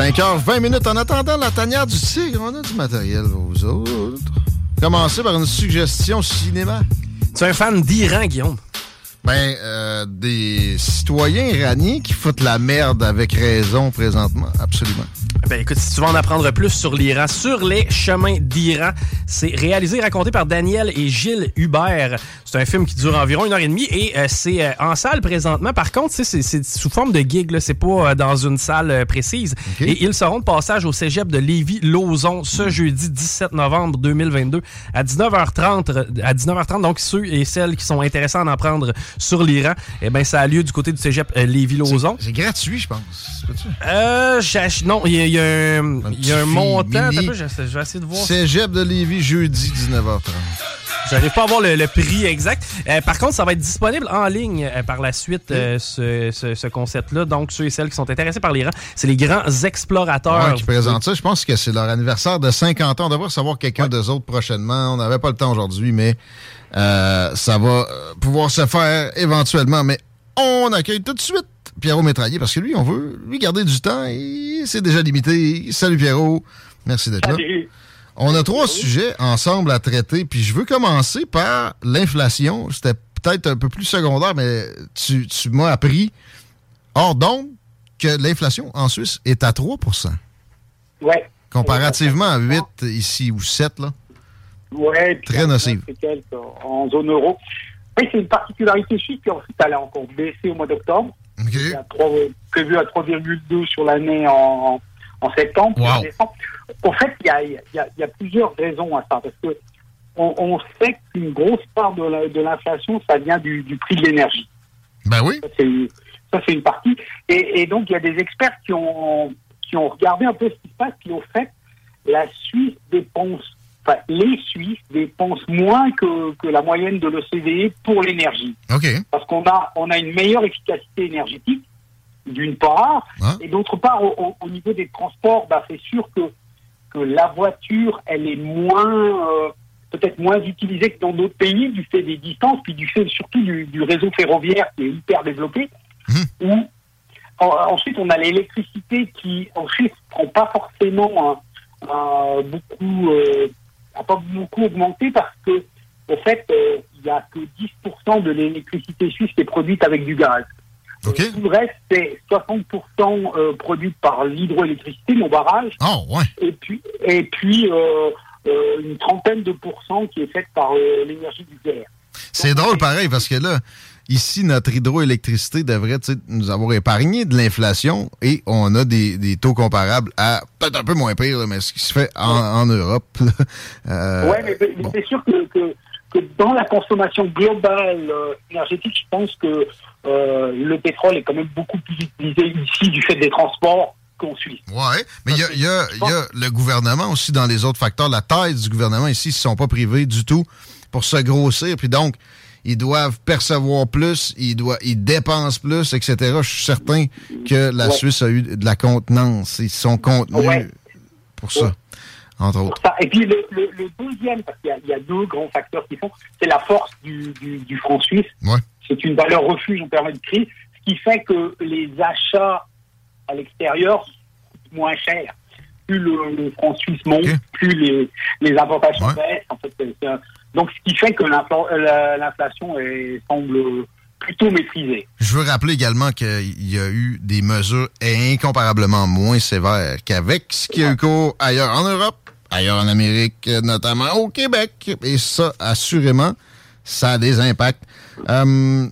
5h20 minutes en attendant la tanière du tigre. On a du matériel vous autres. Commencer par une suggestion cinéma. Tu es un fan d'Iran, Guillaume? Ben, euh, des citoyens iraniens qui foutent la merde avec raison présentement, absolument. Ben écoute, si tu veux en apprendre plus sur l'Iran, sur les chemins d'Iran, c'est réalisé et raconté par Daniel et Gilles Hubert. C'est un film qui dure environ une heure et demie et euh, c'est euh, en salle présentement. Par contre, c'est c'est sous forme de gig, là. c'est pas euh, dans une salle euh, précise. Et ils seront de passage au cégep de Lévis-Lauzon ce jeudi 17 novembre 2022 à 19h30. euh, À 19h30, donc ceux et celles qui sont intéressés à en apprendre sur l'Iran, eh ben ça a lieu du côté du cégep euh, Lévis-Lauzon. C'est gratuit, je pense. C'est pas ça? Euh, non, il y, a- un, il y a un petit montant. je, vais essayer de voir. Cégep de Lévis, jeudi 19h30. J'arrive pas à voir le, le prix exact. Euh, par contre, ça va être disponible en ligne euh, par la suite, euh, ce, ce- ce concept-là. Donc, ceux et celles qui sont intéressés par l'Iran, c'est les grands explorateurs. Ouais, qui présentent ça. Je pense que c'est leur anniversaire de 50 ans. On devrait recevoir quelqu'un d'eux autres prochainement. On n'avait pas le temps aujourd'hui, mais euh, ça va euh, pouvoir se faire éventuellement. Mais on accueille tout de suite Pierrot Métraillé parce que lui, on veut lui garder du temps et c'est déjà limité. Salut Pierrot. Merci d'être là. On a trois sujets ensemble à traiter, puis je veux commencer par l'inflation. C'était peut-être un peu plus secondaire, mais tu, tu m'as appris hors d'onde que l'inflation en Suisse est à 3% Ouais. comparativement à 8 ici ou 7 là. Ouais, puis Très nocive. En zone euro. Oui, c'est une particularité suisse qui ensuite elle a encore baissé au mois d'octobre. Trois- prévu à 3,2 sur l'année en, en septembre. puis en Wow. décembre. En fait, il y y y a plusieurs raisons à ça. Parce que on, on sait qu'une grosse part de la- de l'inflation, ça vient du, du prix de l'énergie. Ben oui. Ça, c'est une- ça, c'est une partie. Et, et donc, il y a des experts qui ont, qui ont regardé un peu ce qui se passe, qui ont fait la Suisse dépense, enfin, les Suisses dépensent moins que, que la moyenne de l'OCDE pour l'énergie. Parce qu'on a, on a une meilleure efficacité énergétique, d'une part, et d'autre part, au, au- au niveau des transports, bah, c'est sûr que, que la voiture, elle est moins, euh, peut-être moins utilisée que dans d'autres pays du fait des distances, puis du fait surtout du, du réseau ferroviaire qui est hyper développé. Où, en- ensuite, on a l'électricité qui, en Suisse, prend pas forcément beaucoup, euh, a pas beaucoup augmenté parce que, en fait, euh, il y a que 10% de l'électricité suisse qui est produite avec du gaz. Euh, Tout le reste, c'est 60% euh, produit par l'hydroélectricité, nos barrages. Et puis, et puis euh, euh, une trentaine de pourcents qui est faite par l'énergie nucléaire. C'est drôle pareil parce que là, ici, notre hydroélectricité devrait nous avoir épargné de l'inflation et on a des, des taux comparables à peut-être un peu moins pire, là, mais ce qui se fait en, en Europe. Euh, ouais, mais, mais c'est sûr que, que, que dans la consommation globale euh, énergétique, je pense que euh, le pétrole est quand même beaucoup plus utilisé ici du fait des transports. Ouais, mais il y a, il y a- il y a le gouvernement aussi dans les autres facteurs. La taille du gouvernement ici, ils ne sont pas privés du tout pour se grossir. Puis donc, ils doivent percevoir plus, ils, doivent, ils dépensent plus, etc. Je suis certain que la Ouais. Suisse a eu de la contenance. Ils sont contenus Ouais. pour ça, entre autres. Ça. Et puis le, le, le deuxième, parce qu'il y a- il y, a deux grands facteurs qui font, c'est la force du, du, du franc suisse. C'est une valeur refuge en période de crise, ce qui fait que les achats à l'extérieur coûtent moins cher. Plus le, le franc suisse monte, plus les, les importations baissent. En fait, c'est un- donc, ce qui fait que la- l'inflation semble plutôt maîtrisée. Je veux rappeler également qu'il y a eu des mesures incomparablement moins sévères qu'avec ce qui a eu cours ailleurs en Europe, ailleurs en Amérique, notamment au Québec. Et ça, assurément, ça a des impacts. Euh,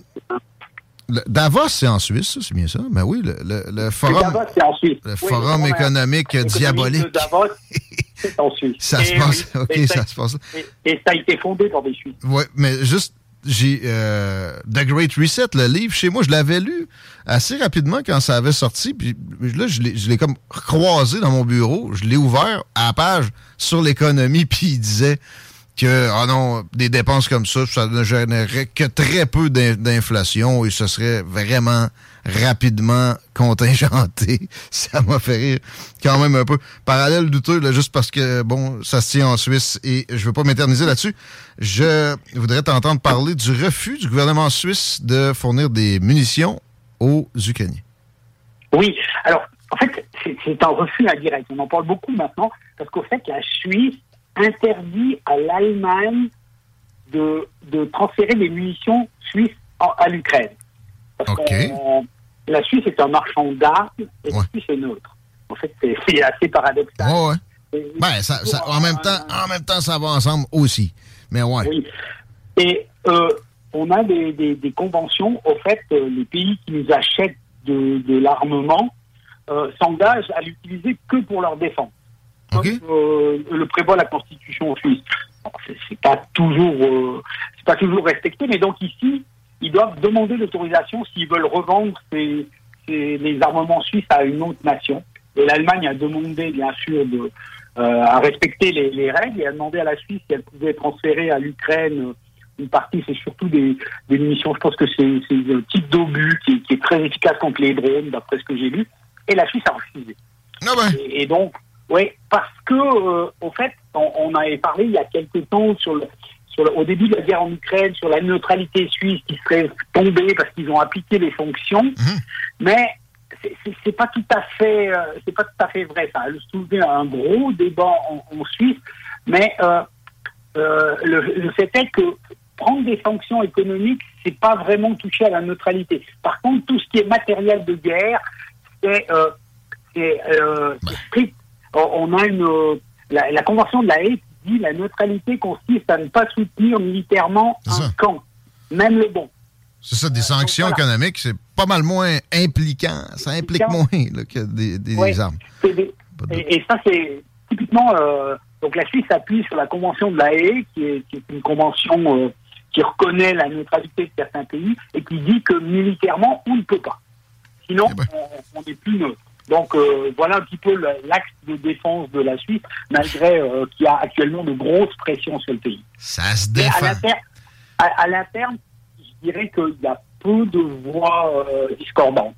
Davos, c'est en Suisse, c'est bien ça? Mais oui, le, forum, Davos, c'est en Suisse. Le forum économique diabolique. De Davos, c'est en Suisse. ça se passe, OK, ça, se passe. Et, ça a été fondé par des Suisses. Oui, mais juste, j'ai euh, The Great Reset, le livre, chez moi, je l'avais lu assez rapidement quand ça avait sorti. Puis là, je l'ai comme croisé dans mon bureau. Je l'ai ouvert à la page sur l'économie, puis il disait que, ah non, des dépenses comme ça, ça ne générerait que très peu d'inflation et ce serait vraiment rapidement contingenté. Ça m'a fait rire quand même un peu. Parallèle douteux, là, juste parce que, bon, ça se tient en Suisse et je veux pas m'éterniser là-dessus. Je voudrais t'entendre parler du refus du gouvernement suisse de fournir des munitions aux Ukrainiens. Oui, alors, en fait, c'est un refus indirect. On en parle beaucoup maintenant parce qu'au fait, la Suisse interdit à l'Allemagne de, de, transférer des munitions suisses à l'Ukraine. Parce que la Suisse est un marchand d'armes et la Suisse est neutre. En fait, c'est assez paradoxal. ben, ça, en, même temps, en même temps, ça va ensemble aussi. Mais ouais. Oui. Et euh, on a des, des, conventions. Au fait, euh, les pays qui nous achètent de, de l'armement euh, s'engagent à l'utiliser que pour leur défense. Euh, le prévoit la Constitution suisse. C'est pas toujours, euh, c'est pas toujours respecté, mais donc ici, ils doivent demander l'autorisation s'ils veulent revendre ces, les armements suisses à une autre nation. Et l'Allemagne a demandé, bien sûr, de, euh, à respecter les, règles et a demandé à la Suisse si elle pouvait transférer à l'Ukraine une partie, c'est surtout des, munitions, je pense que c'est un type d'obus qui, est très efficace contre les drones, d'après ce que j'ai lu. Et la Suisse a refusé. Ah et, donc, oui, parce que, euh, au fait, on, avait parlé il y a quelques temps sur le, au début de la guerre en Ukraine, sur la neutralité suisse qui serait tombée parce qu'ils ont appliqué les fonctions, mhm. mais c'est pas tout à fait, euh, c'est pas tout à fait vrai. Ça a soulevé un gros débat en, Suisse, mais euh, le, le, fait est que prendre des sanctions économiques, c'est pas vraiment toucher à la neutralité. Par contre, tout ce qui est matériel de guerre, c'est strict on a une la, convention de la Haye dit la neutralité consiste à ne pas soutenir militairement un camp, même le bon. C'est ça, des sanctions économiques, c'est pas mal moins impliquant. Ça implique moins que des, armes. et, ça, c'est typiquement. Euh, donc la Suisse s'appuie sur la convention de la Haye, qui est, une convention euh, qui reconnaît la neutralité de certains pays et qui dit que militairement, on ne peut pas. Sinon, eh ben. on n'est plus neutre. Donc euh, voilà un petit peu l'axe de défense de la Suisse, malgré euh, qu'il y a actuellement de grosses pressions sur le pays. Ça se défend. À l'interne, je dirais qu'il y a peu de voix euh, discordantes.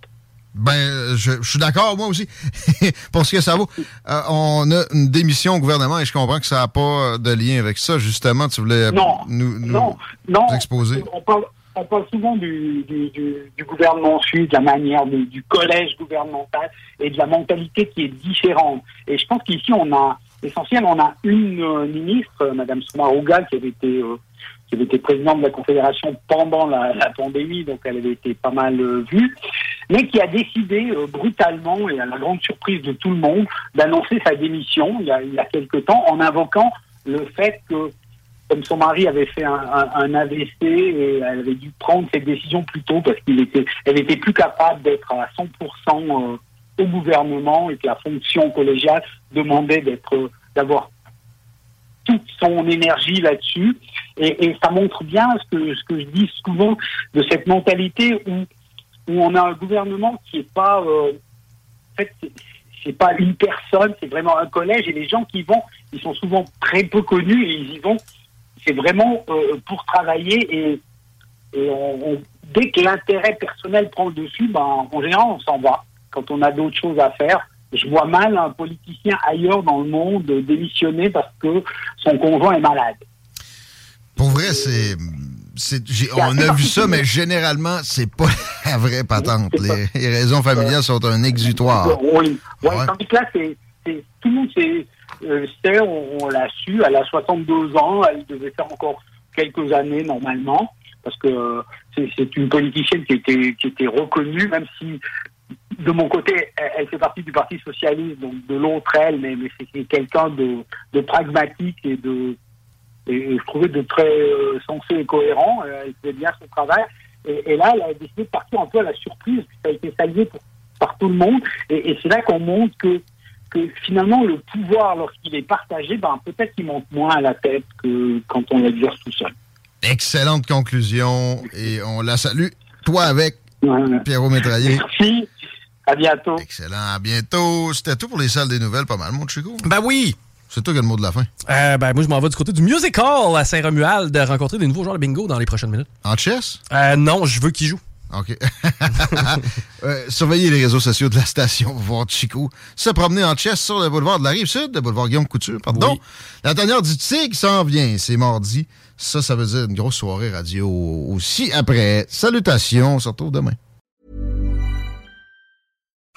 Ben, je, suis d'accord, moi aussi, pour ce que ça vaut. on a une démission au gouvernement et je comprends que ça n'a pas de lien avec ça. Justement, tu voulais nous, nous, non, exposer. On on parle souvent du, du, gouvernement suisse, de la manière du collège gouvernemental et de la mentalité qui est différente. Et je pense qu'ici, on a, essentiel, on a une euh, ministre, euh, Madame Soumarouga, qui avait été euh, qui avait été présidente de la Confédération pendant la, pandémie, donc elle avait été pas mal vue, mais qui a décidé brutalement, et à la grande surprise de tout le monde, d'annoncer sa démission il y, a, il y a quelque temps en invoquant le fait que comme son mari avait fait un, AVC et elle avait dû prendre cette décision plus tôt parce qu'elle était, était plus capable d'être à 100% euh, au gouvernement et que la fonction collégiale demandait d'être, d'avoir toute son énergie là-dessus. Et, ça montre bien ce que, je dis souvent de cette mentalité où, où on a un gouvernement qui est pas, euh, en fait, c'est pas une personne, c'est vraiment un collège et les gens qui vont, ils sont souvent très peu connus et ils y vont c'est vraiment euh, pour travailler et, dès que l'intérêt personnel prend le dessus, ben, en général, on s'en va quand on a d'autres choses à faire. Je vois mal un politicien ailleurs dans le monde démissionner parce que son conjoint est malade. Pour vrai, c'est. on a vu ça, mais généralement, c'est pas la vraie patente. Les, raisons familiales sont un exutoire. Oui, tandis que là, c'est, tout le monde, c'est euh, on, l'a su, elle a 62 ans, elle devait faire encore quelques années normalement, parce que c'est une politicienne qui était, reconnue, même si de mon côté, elle fait partie du Parti socialiste, donc de l'autre elle, mais, c'est quelqu'un de, pragmatique et de et, je trouvais de très euh, sensé et cohérent. Euh, elle faisait bien son travail. Et, là, elle a décidé de partir un peu à la surprise, ça a été salué par tout le monde. Et, c'est là qu'on montre que, que finalement, le pouvoir, lorsqu'il est partagé, ben, peut-être qu'il monte moins à la tête que quand on l'exerce tout seul. Excellente conclusion. Et on la salue. Toi avec Pierrot Métraillé. Merci. À bientôt. Excellent. À bientôt. C'était tout pour les salles des nouvelles, pas mal, mon Chico. Ben oui. C'est toi qui as le mot de la fin. Euh, ben, moi, je m'en vais du côté du musical à Saint-Romuald de rencontrer des nouveaux joueurs de bingo dans les prochaines minutes. En chess? Euh, non, je veux qu'ils jouent. OK. euh, surveillez les réseaux sociaux de la station pour voir Chico se promener en chess sur le boulevard de la Rive-Sud, le boulevard Guillaume Couture, pardon. La tanière du Tigre s'en vient, c'est mardi. Ça, ça veut dire une grosse soirée radio aussi après. Salutations, on se retrouve demain.